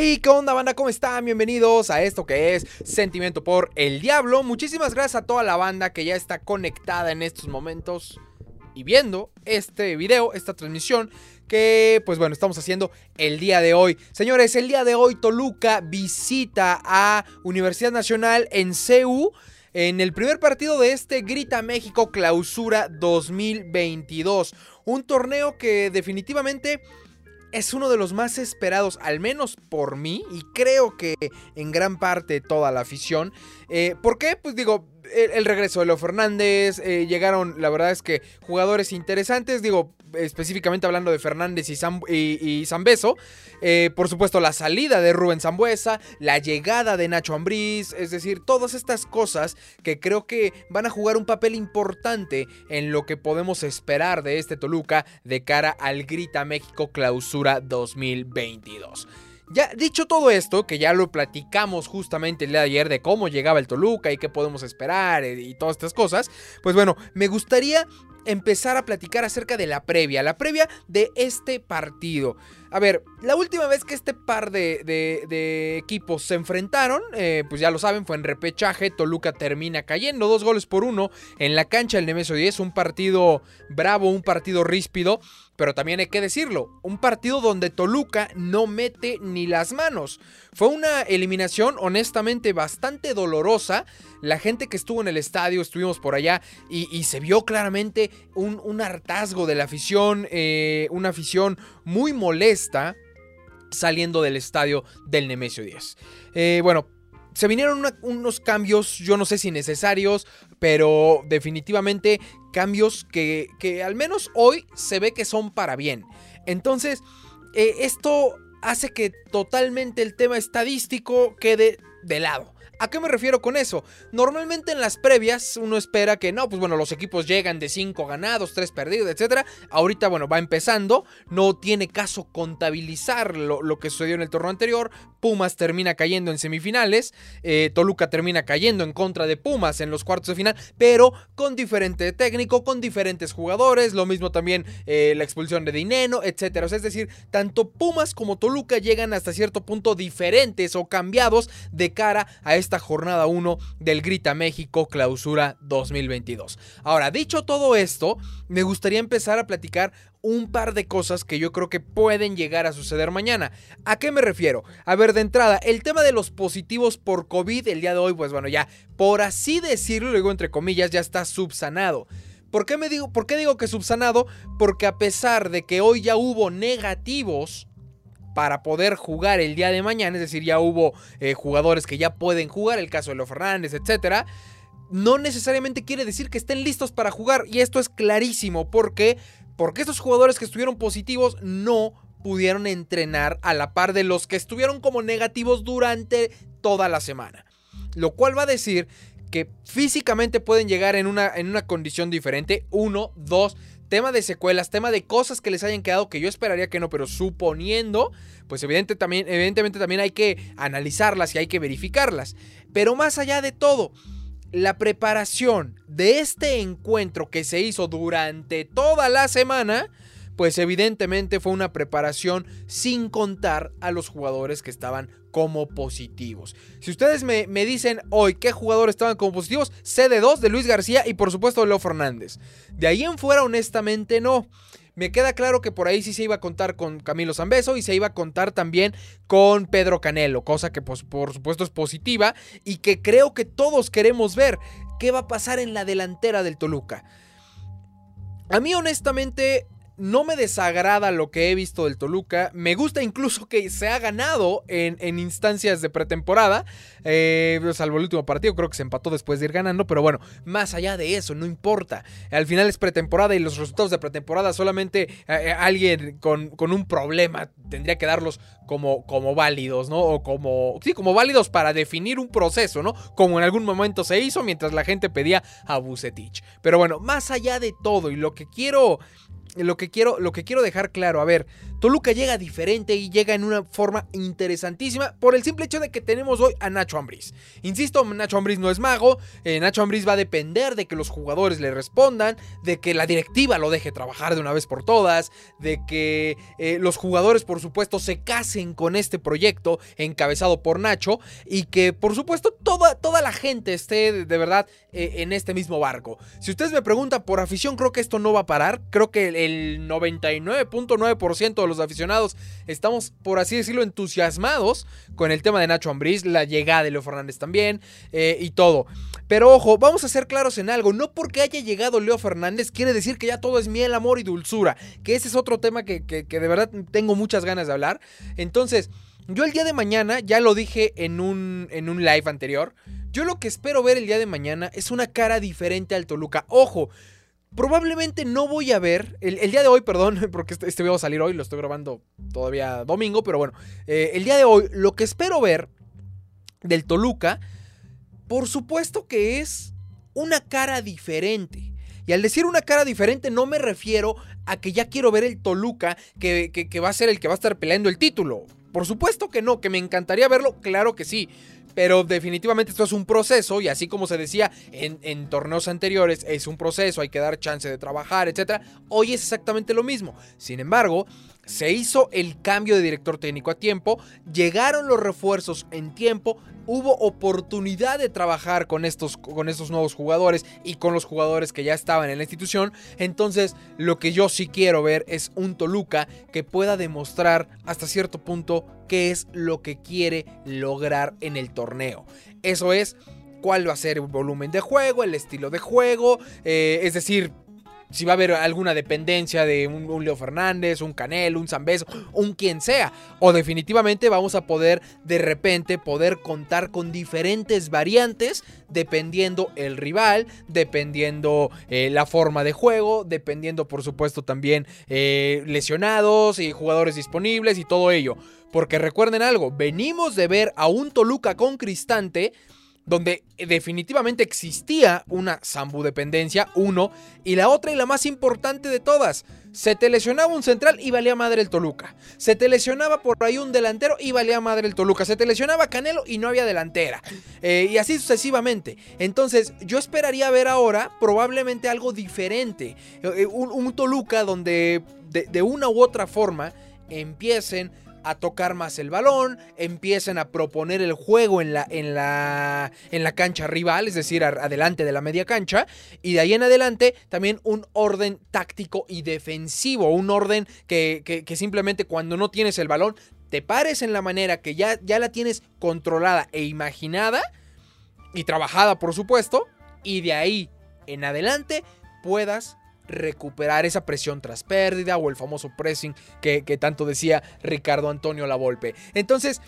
Hey, ¿qué onda, banda? ¿Cómo están? Bienvenidos a esto que es Sentimiento por el Diablo. Muchísimas gracias a toda la banda que ya está conectada en estos momentos y viendo este video, esta transmisión que pues bueno, estamos haciendo el día de hoy. Señores, el día de hoy Toluca visita a Universidad Nacional en CEU en el primer partido de este Grita México Clausura 2022. Un torneo que definitivamente es uno de los más esperados, al menos por mí, y creo que en gran parte toda la afición. Eh, ¿Por qué? Pues digo, el, regreso de Leo Fernández, eh, llegaron, la verdad es que jugadores interesantes, digo, específicamente hablando de Fernández y, Sam, y, Zambeso, eh, por supuesto la salida de Rubén Zambuesa, la llegada de Nacho Ambriz, es decir, todas estas cosas que creo que van a jugar un papel importante en lo que podemos esperar de este Toluca de cara al Grita México Clausura 2022. Ya dicho todo esto, que ya lo platicamos justamente el día de ayer de cómo llegaba el Toluca y qué podemos esperar eh, y todas estas cosas, pues bueno, me gustaría empezar a platicar acerca de la previa, la previa de este partido. A ver, la última vez que este par de, equipos se enfrentaron, eh, pues ya lo saben, fue en repechaje. Toluca termina cayendo dos goles por uno en la cancha del Nemesio 10. Un partido bravo, un partido ríspido. Pero también hay que decirlo, un partido donde Toluca no mete ni las manos. Fue una eliminación honestamente bastante dolorosa. La gente que estuvo en el estadio, estuvimos por allá y, se vio claramente un, hartazgo de la afición, eh, una afición muy molesta saliendo del estadio del Nemesio 10. Eh, bueno, se vinieron unos cambios, yo no sé si necesarios, pero definitivamente cambios que, que al menos hoy se ve que son para bien. Entonces, eh, esto hace que totalmente el tema estadístico quede de lado. ¿A qué me refiero con eso? Normalmente en las previas uno espera que no, pues bueno, los equipos llegan de 5 ganados, 3 perdidos, etc. Ahorita, bueno, va empezando, no tiene caso contabilizar lo, que sucedió en el torneo anterior. Pumas termina cayendo en semifinales, eh, Toluca termina cayendo en contra de Pumas en los cuartos de final, pero con diferente técnico, con diferentes jugadores, lo mismo también eh, la expulsión de Dineno, etc. es decir, tanto Pumas como Toluca llegan hasta cierto punto diferentes o cambiados de cara a este esta jornada 1 del Grita México Clausura 2022. Ahora, dicho todo esto, me gustaría empezar a platicar un par de cosas que yo creo que pueden llegar a suceder mañana. ¿A qué me refiero? A ver, de entrada, el tema de los positivos por COVID el día de hoy, pues bueno, ya por así decirlo, digo entre comillas, ya está subsanado. ¿Por qué, me digo, ¿Por qué digo que subsanado? Porque a pesar de que hoy ya hubo negativos, para poder jugar el día de mañana, es decir, ya hubo eh, jugadores que ya pueden jugar, el caso de Leo Fernández, etcétera. No necesariamente quiere decir que estén listos para jugar y esto es clarísimo porque porque estos jugadores que estuvieron positivos no pudieron entrenar a la par de los que estuvieron como negativos durante toda la semana. Lo cual va a decir que físicamente pueden llegar en una, en una condición diferente. Uno, dos, tema de secuelas, tema de cosas que les hayan quedado que yo esperaría que no, pero suponiendo, pues también, evidentemente también hay que analizarlas y hay que verificarlas. Pero más allá de todo, la preparación de este encuentro que se hizo durante toda la semana, pues evidentemente fue una preparación sin contar a los jugadores que estaban como positivos. Si ustedes me, dicen hoy qué jugadores estaban como positivos, sé de dos, de Luis García y por supuesto de Leo Fernández. De ahí en fuera, honestamente, no. Me queda claro que por ahí sí se iba a contar con Camilo Zambeso y se iba a contar también con Pedro Canelo, cosa que pues, por supuesto es positiva y que creo que todos queremos ver qué va a pasar en la delantera del Toluca. A mí honestamente no me desagrada lo que he visto del Toluca. Me gusta incluso que se ha ganado en, instancias de pretemporada. Eh, salvo el último partido, creo que se empató después de ir ganando. Pero bueno, más allá de eso, no importa. Al final es pretemporada y los resultados de pretemporada solamente eh, eh, alguien con, un problema tendría que darlos como, como válidos, ¿no? O como, sí, como válidos para definir un proceso, ¿no? Como en algún momento se hizo mientras la gente pedía a Bucetich. Pero bueno, más allá de todo y lo que quiero lo que quiero, lo que quiero dejar claro, a ver, Toluca llega diferente y llega en una forma interesantísima por el simple hecho de que tenemos hoy a Nacho Ambriz. Insisto, Nacho Ambriz no es mago, eh, Nacho Ambriz va a depender de que los jugadores le respondan, de que la directiva lo deje trabajar de una vez por todas, de que eh, los jugadores por supuesto se casen con este proyecto encabezado por Nacho y que por supuesto toda, toda la gente esté de verdad eh, en este mismo barco. Si ustedes me preguntan por afición, creo que esto no va a parar. Creo que el 99.9% los aficionados estamos, por así decirlo, entusiasmados con el tema de Nacho Ambriz, la llegada de Leo Fernández también eh, y todo. Pero ojo, vamos a ser claros en algo. No porque haya llegado Leo Fernández quiere decir que ya todo es miel, amor y dulzura. Que ese es otro tema que, que de verdad tengo muchas ganas de hablar. Entonces, yo el día de mañana, ya lo dije en un, en un live anterior, yo lo que espero ver el día de mañana es una cara diferente al Toluca. Ojo, probablemente no voy a ver, el, día de hoy, perdón, porque este, este, video va a salir hoy, lo estoy grabando todavía domingo, pero bueno, eh, el día de hoy lo que espero ver del Toluca, por supuesto que es una cara diferente. Y al decir una cara diferente no me refiero a que ya quiero ver el Toluca que, que va a ser el que va a estar peleando el título. Por supuesto que no, que me encantaría verlo, claro que sí. Pero definitivamente esto es un proceso y así como se decía en, torneos anteriores, es un proceso, hay que dar chance de trabajar, etc. Hoy es exactamente lo mismo. Sin embargo, se hizo el cambio de director técnico a tiempo, llegaron los refuerzos en tiempo, hubo oportunidad de trabajar con estos, con estos nuevos jugadores y con los jugadores que ya estaban en la institución. Entonces, lo que yo sí quiero ver es un Toluca que pueda demostrar hasta cierto punto qué es lo que quiere lograr en el torneo. Eso es cuál va a ser el volumen de juego, el estilo de juego, eh, es decir, si va a haber alguna dependencia de un, Leo Fernández, un Canelo, un Zambeso, un quien sea. O definitivamente vamos a poder de repente poder contar con diferentes variantes dependiendo el rival, dependiendo eh, la forma de juego, dependiendo por supuesto también eh, lesionados y jugadores disponibles y todo ello. Porque recuerden algo, venimos de ver a un Toluca con Cristante donde definitivamente existía una Sambu dependencia, uno, y la otra y la más importante de todas, se te lesionaba un central y valía madre el Toluca. Se te lesionaba por ahí un delantero y valía madre el Toluca. Se te lesionaba Canelo y no había delantera. Eh, y así sucesivamente. Entonces, yo esperaría ver ahora probablemente algo diferente. Eh, un, Toluca donde de una u otra forma empiecen a tocar más el balón, empiezan a proponer el juego en la, en la, en la cancha rival, es decir, adelante de la media cancha, y de ahí en adelante también un orden táctico y defensivo, un orden que, que, simplemente cuando no tienes el balón, te pares en la manera que ya, ya la tienes controlada e imaginada, y trabajada por supuesto, y de ahí en adelante puedas recuperar esa presión tras pérdida o el famoso pressing que, tanto decía Ricardo Antonio Lavolpe. Entonces,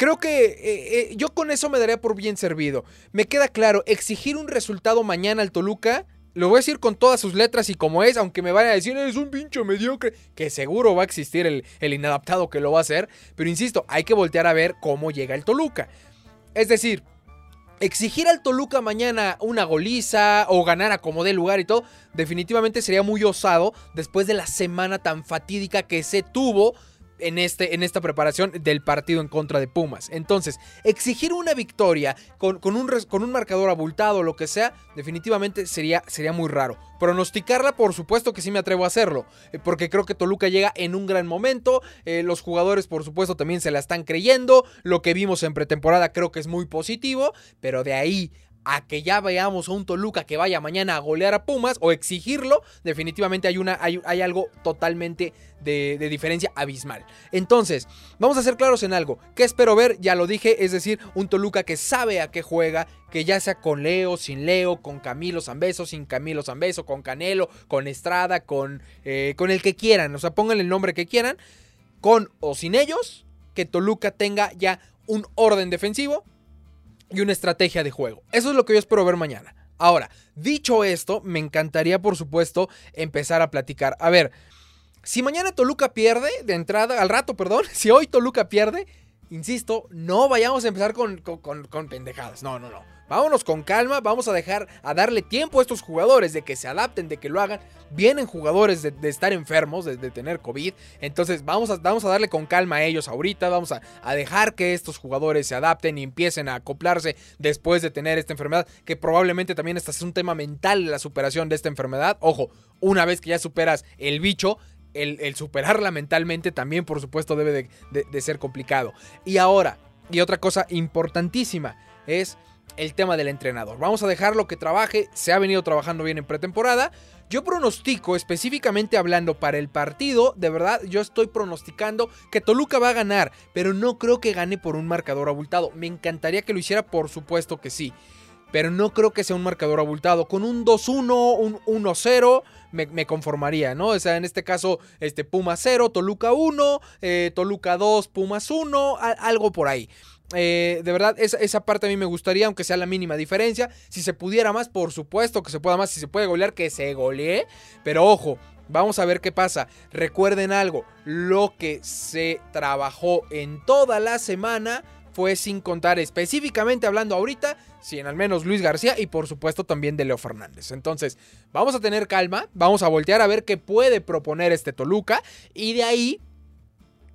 Creo que eh, eh, yo con eso me daría por bien servido. Me queda claro, exigir un resultado mañana al Toluca, lo voy a decir con todas sus letras y como es, aunque me vayan a decir, es un pincho mediocre, que seguro va a existir el, el inadaptado que lo va a hacer, pero insisto, hay que voltear a ver cómo llega el Toluca. Es decir, exigir al Toluca mañana una goliza o ganar a como dé lugar y todo, definitivamente sería muy osado después de la semana tan fatídica que se tuvo en, este, en esta preparación del partido en contra de Pumas. Entonces, exigir una victoria con, con, un, con un marcador abultado o lo que sea, definitivamente sería, sería muy raro. Pronosticarla, por supuesto que sí me atrevo a hacerlo, eh, porque creo que Toluca llega en un gran momento, eh, los jugadores por supuesto también se la están creyendo, lo que vimos en pretemporada creo que es muy positivo, pero de ahí a que ya veamos a un Toluca que vaya mañana a golear a Pumas o exigirlo, definitivamente hay, una, hay, hay algo totalmente de, de, diferencia abismal. Entonces, vamos a ser claros en algo. ¿Qué espero ver? Ya lo dije, es decir, un Toluca que sabe a qué juega, que ya sea con Leo, sin Leo, con Camilo Zambeso, sin Camilo Zambeso, con Canelo, con Estrada, con, eh, con el que quieran, o sea, pónganle el nombre que quieran, con o sin ellos, que Toluca tenga ya un orden defensivo y una estrategia de juego. Eso es lo que yo espero ver mañana. Ahora, dicho esto, me encantaría, por supuesto, empezar a platicar. A ver, si mañana Toluca pierde, de entrada, al rato, perdón, si hoy Toluca pierde, insisto, no vayamos a empezar con, con pendejadas. No, no, no. Vámonos con calma, vamos a dejar a darle tiempo a estos jugadores de que se adapten, de que lo hagan. Vienen jugadores de, estar enfermos, de, tener COVID. Entonces vamos a, vamos a darle con calma a ellos ahorita. Vamos a, a, dejar que estos jugadores se adapten y empiecen a acoplarse después de tener esta enfermedad. Que probablemente también este es un tema mental la superación de esta enfermedad. Ojo, una vez que ya superas el bicho, el, superarla mentalmente también, por supuesto, debe de, ser complicado. Y ahora, y otra cosa importantísima, es el tema del entrenador. Vamos a dejarlo que trabaje, se ha venido trabajando bien en pretemporada. Yo pronostico, específicamente hablando para el partido, de verdad, yo estoy pronosticando que Toluca va a ganar, pero no creo que gane por un marcador abultado. Me encantaría que lo hiciera, por supuesto que sí, pero no creo que sea un marcador abultado. Con un 2-1, un 1-0, me, conformaría, ¿no? O sea, en este caso, este Puma 0, Toluca 1, eh, Toluca 2, Pumas 1, algo por ahí. Eh, de verdad, esa, parte a mí me gustaría, aunque sea la mínima diferencia. Si se pudiera más, por supuesto que se pueda más. Si se puede golear, que se golee. Pero ojo, vamos a ver qué pasa. Recuerden algo, lo que se trabajó en toda la semana fue sin contar específicamente hablando ahorita, si en al menos Luis García y por supuesto también de Leo Fernández. Entonces, vamos a tener calma, vamos a voltear a ver qué puede proponer este Toluca y de ahí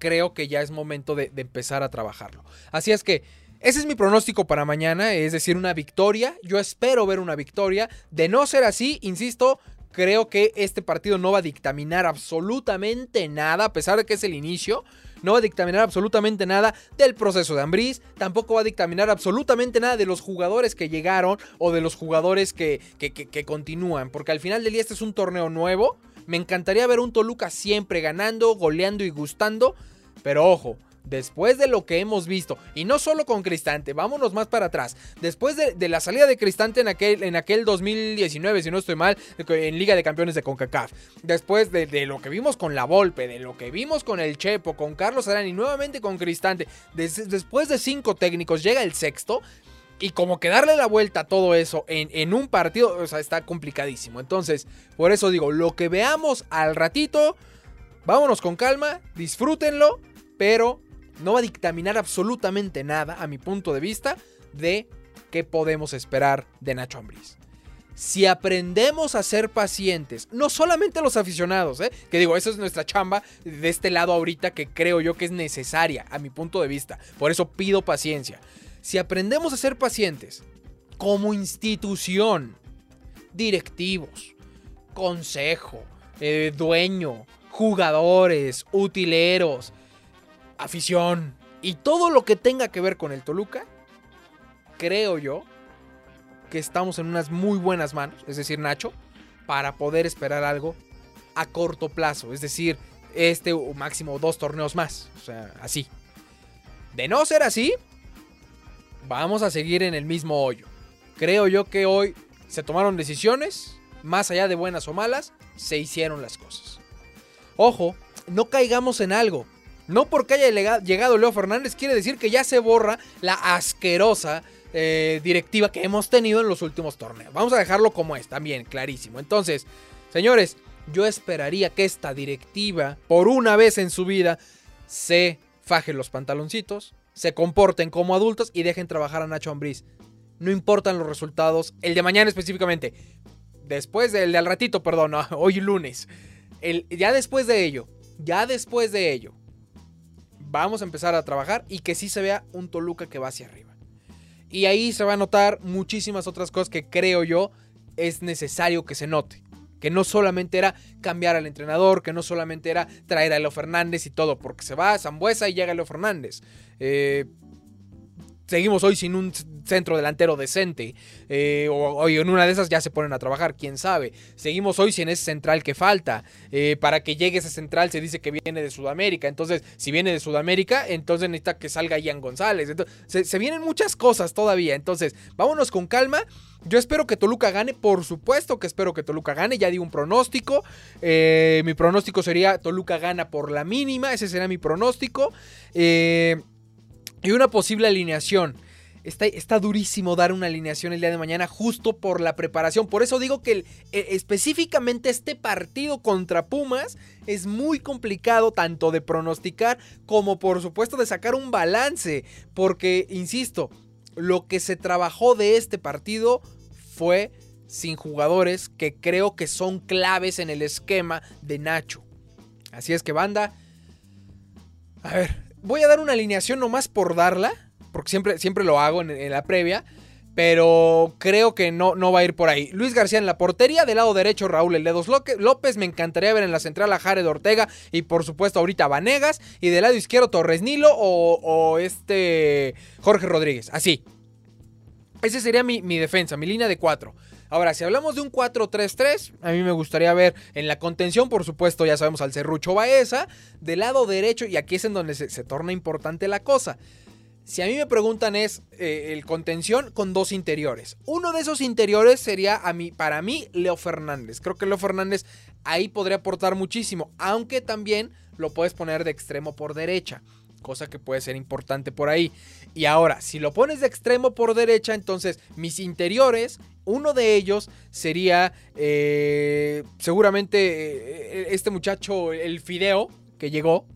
creo que ya es momento de, empezar a trabajarlo. Así es que ese es mi pronóstico para mañana, es decir, una victoria. Yo espero ver una victoria. De no ser así, insisto, creo que este partido no va a dictaminar absolutamente nada, a pesar de que es el inicio. No va a dictaminar absolutamente nada del proceso de Ambriz. Tampoco va a dictaminar absolutamente nada de los jugadores que llegaron o de los jugadores que, que, que continúan. Porque al final del día este es un torneo nuevo. Me encantaría ver un Toluca siempre ganando, goleando y gustando. Pero ojo, después de lo que hemos visto, y no solo con Cristante, vámonos más para atrás, después de, la salida de Cristante en aquel, en aquel 2019, si no estoy mal, en Liga de Campeones de CONCACAF, después de, lo que vimos con La Volpe, de lo que vimos con el Chepo, con Carlos Arán y nuevamente con Cristante, después de cinco técnicos llega el sexto, y como que darle la vuelta a todo eso en, en, un partido, o sea, está complicadísimo. Entonces, por eso digo, lo que veamos al ratito, vámonos con calma, disfrútenlo pero no va a dictaminar absolutamente nada, a mi punto de vista, de qué podemos esperar de Nacho Ambriz. Si aprendemos a ser pacientes, no solamente los aficionados, ¿eh? que digo, esa es nuestra chamba de este lado ahorita que creo yo que es necesaria a mi punto de vista, por eso pido paciencia. Si aprendemos a ser pacientes como institución, directivos, consejo, eh, dueño, jugadores, utileros, afición y todo lo que tenga que ver con el Toluca, creo yo que estamos en unas muy buenas manos, es decir, Nacho, para poder esperar algo a corto plazo, es decir, este o máximo dos torneos más, o sea, así. De no ser así, vamos a seguir en el mismo hoyo. Creo yo que hoy se tomaron decisiones, más allá de buenas o malas, se hicieron las cosas. Ojo, no caigamos en algo. No porque haya llegado Leo Fernández quiere decir que ya se borra la asquerosa eh, directiva que hemos tenido en los últimos torneos. Vamos a dejarlo como es, también, clarísimo. Entonces, señores, yo esperaría que esta directiva, por una vez en su vida, se fajen los pantaloncitos, se comporten como adultos y dejen trabajar a Nacho Ambriz. No importan los resultados, el de mañana específicamente. Después del de al ratito, perdón, hoy lunes. Ya después de ello, ya después de ello, vamos a empezar a trabajar y que sí se vea un Toluca que va hacia arriba. Y ahí se va a notar muchísimas otras cosas que creo yo es necesario que se note. Que no solamente era cambiar al entrenador, que no solamente era traer a Leo Fernández y todo, porque se va a Zambuesa y llega Leo Fernández. Eh, seguimos hoy sin un centro delantero decente. Eh, o, en una de esas ya se ponen a trabajar, quién sabe. Seguimos hoy sin ese central que falta. Eh, para que llegue ese central se dice que viene de Sudamérica. Entonces, si viene de Sudamérica, entonces necesita que salga Ian González. Se, vienen muchas cosas todavía. Entonces, vámonos con calma. Yo espero que Toluca gane, por supuesto que espero que Toluca gane. Ya di un pronóstico. Eh, mi pronóstico sería Toluca gana por la mínima. Ese será mi pronóstico. y una posible alineación. Está, durísimo dar una alineación el día de mañana justo por la preparación. Por eso digo que e, específicamente este partido contra Pumas es muy complicado tanto de pronosticar como por supuesto de sacar un balance. Porque, insisto, lo que se trabajó de este partido fue sin jugadores que creo que son claves en el esquema de Nacho. Así es que banda, a ver, voy a dar una alineación nomás por darla, porque siempre, siempre lo hago en, la previa. Pero creo que no, no va a ir por ahí. Luis García en la portería. Del lado derecho, Raúl El López. Me encantaría ver en la central a Jared Ortega. Y por supuesto, ahorita Vanegas. Y del lado izquierdo, Torres Nilo o, este Jorge Rodríguez. Así. Ese sería mi, mi defensa, mi línea de cuatro. Ahora, si hablamos de un 4-3-3, a mí me gustaría ver en la contención, por supuesto, ya sabemos al Cerrucho Baeza, del lado derecho, y aquí es en donde se, torna importante la cosa. Si a mí me preguntan es eh, el contención con dos interiores. Uno de esos interiores sería a mí, para mí Leo Fernández. Creo que Leo Fernández ahí podría aportar muchísimo, aunque también lo puedes poner de extremo por derecha cosa que puede ser importante por ahí. Y ahora, si lo pones de extremo por derecha, entonces mis interiores, uno de ellos sería eh, seguramente eh, este muchacho, el Fideo, que llegó,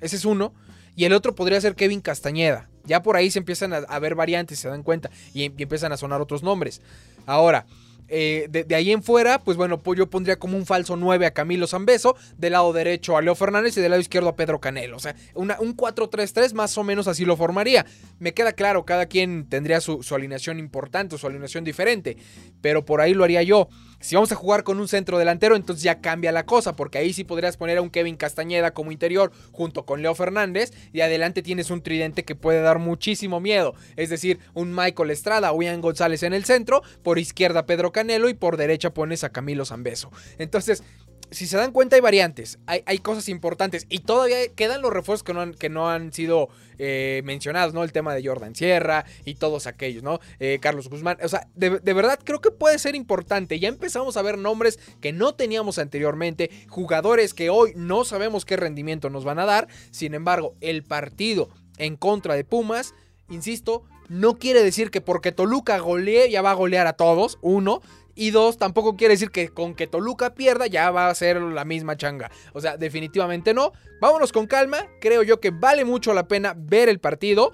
ese es uno, y el otro podría ser Kevin Castañeda. Ya por ahí se empiezan a, ver variantes, se dan cuenta, y, y empiezan a sonar otros nombres. Ahora, eh, de, ahí en fuera, pues bueno, yo pondría como un falso 9 a Camilo Zambeso, del lado derecho a Leo Fernández y del lado izquierdo a Pedro Canelo. O sea, un 4-3-3 más o menos así lo formaría. Me queda claro, cada quien tendría su, su alineación importante, su alineación diferente, pero por ahí lo haría yo. Si vamos a jugar con un centro delantero, entonces ya cambia la cosa, porque ahí sí podrías poner a un Kevin Castañeda como interior junto con Leo Fernández y adelante tienes un tridente que puede dar muchísimo miedo, es decir, un Michael Estrada o Ian González en el centro, por izquierda Pedro Canelo y por derecha pones a Camilo Zambeso. Entonces, si se dan cuenta hay variantes, hay, cosas importantes y todavía quedan los refuerzos que no han, que no han sido eh, mencionados, ¿no? El tema de Jordan Sierra y todos aquellos, ¿no? Eh, Carlos Guzmán, o sea, de, verdad creo que puede ser importante. Ya empezamos a ver nombres que no teníamos anteriormente, jugadores que hoy no sabemos qué rendimiento nos van a dar, sin embargo, el partido en contra de Pumas, insisto, no quiere decir que porque Toluca golee ya va a golear a todos, uno, y dos, tampoco quiere decir que con que Toluca pierda ya va a ser la misma changa. O sea, definitivamente no. Vámonos con calma. Creo yo que vale mucho la pena ver el partido.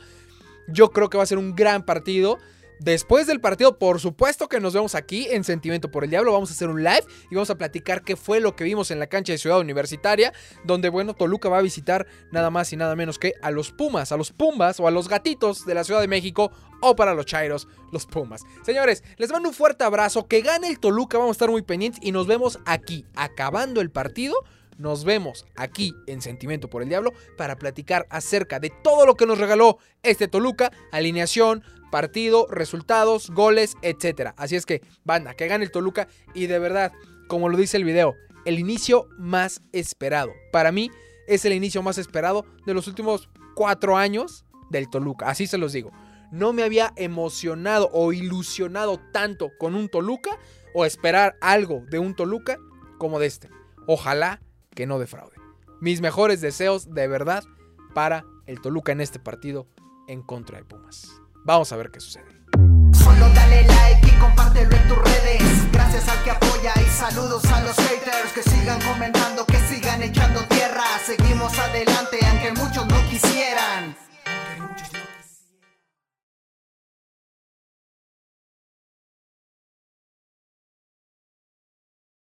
Yo creo que va a ser un gran partido. Después del partido, por supuesto que nos vemos aquí en Sentimiento por el Diablo. Vamos a hacer un live y vamos a platicar qué fue lo que vimos en la cancha de Ciudad Universitaria, donde, bueno, Toluca va a visitar nada más y nada menos que a los Pumas, a los Pumbas o a los gatitos de la Ciudad de México o para los Chairos, los Pumas. Señores, les mando un fuerte abrazo, que gane el Toluca, vamos a estar muy pendientes y nos vemos aquí, acabando el partido nos vemos aquí en Sentimiento por el Diablo para platicar acerca de todo lo que nos regaló este Toluca, alineación, partido, resultados, goles, etc. Así es que, banda, que gane el Toluca y de verdad, como lo dice el video, el inicio más esperado. Para mí es el inicio más esperado de los últimos cuatro años del Toluca. Así se los digo. No me había emocionado o ilusionado tanto con un Toluca o esperar algo de un Toluca como de este. Ojalá que no defraude. Mis mejores deseos de verdad para el Toluca en este partido en contra de Pumas. Vamos a ver qué sucede. Solo dale like y compártelo en tus redes. Gracias al que apoya y saludos a los haters que sigan comentando, que sigan echando tierra. Seguimos adelante aunque muchos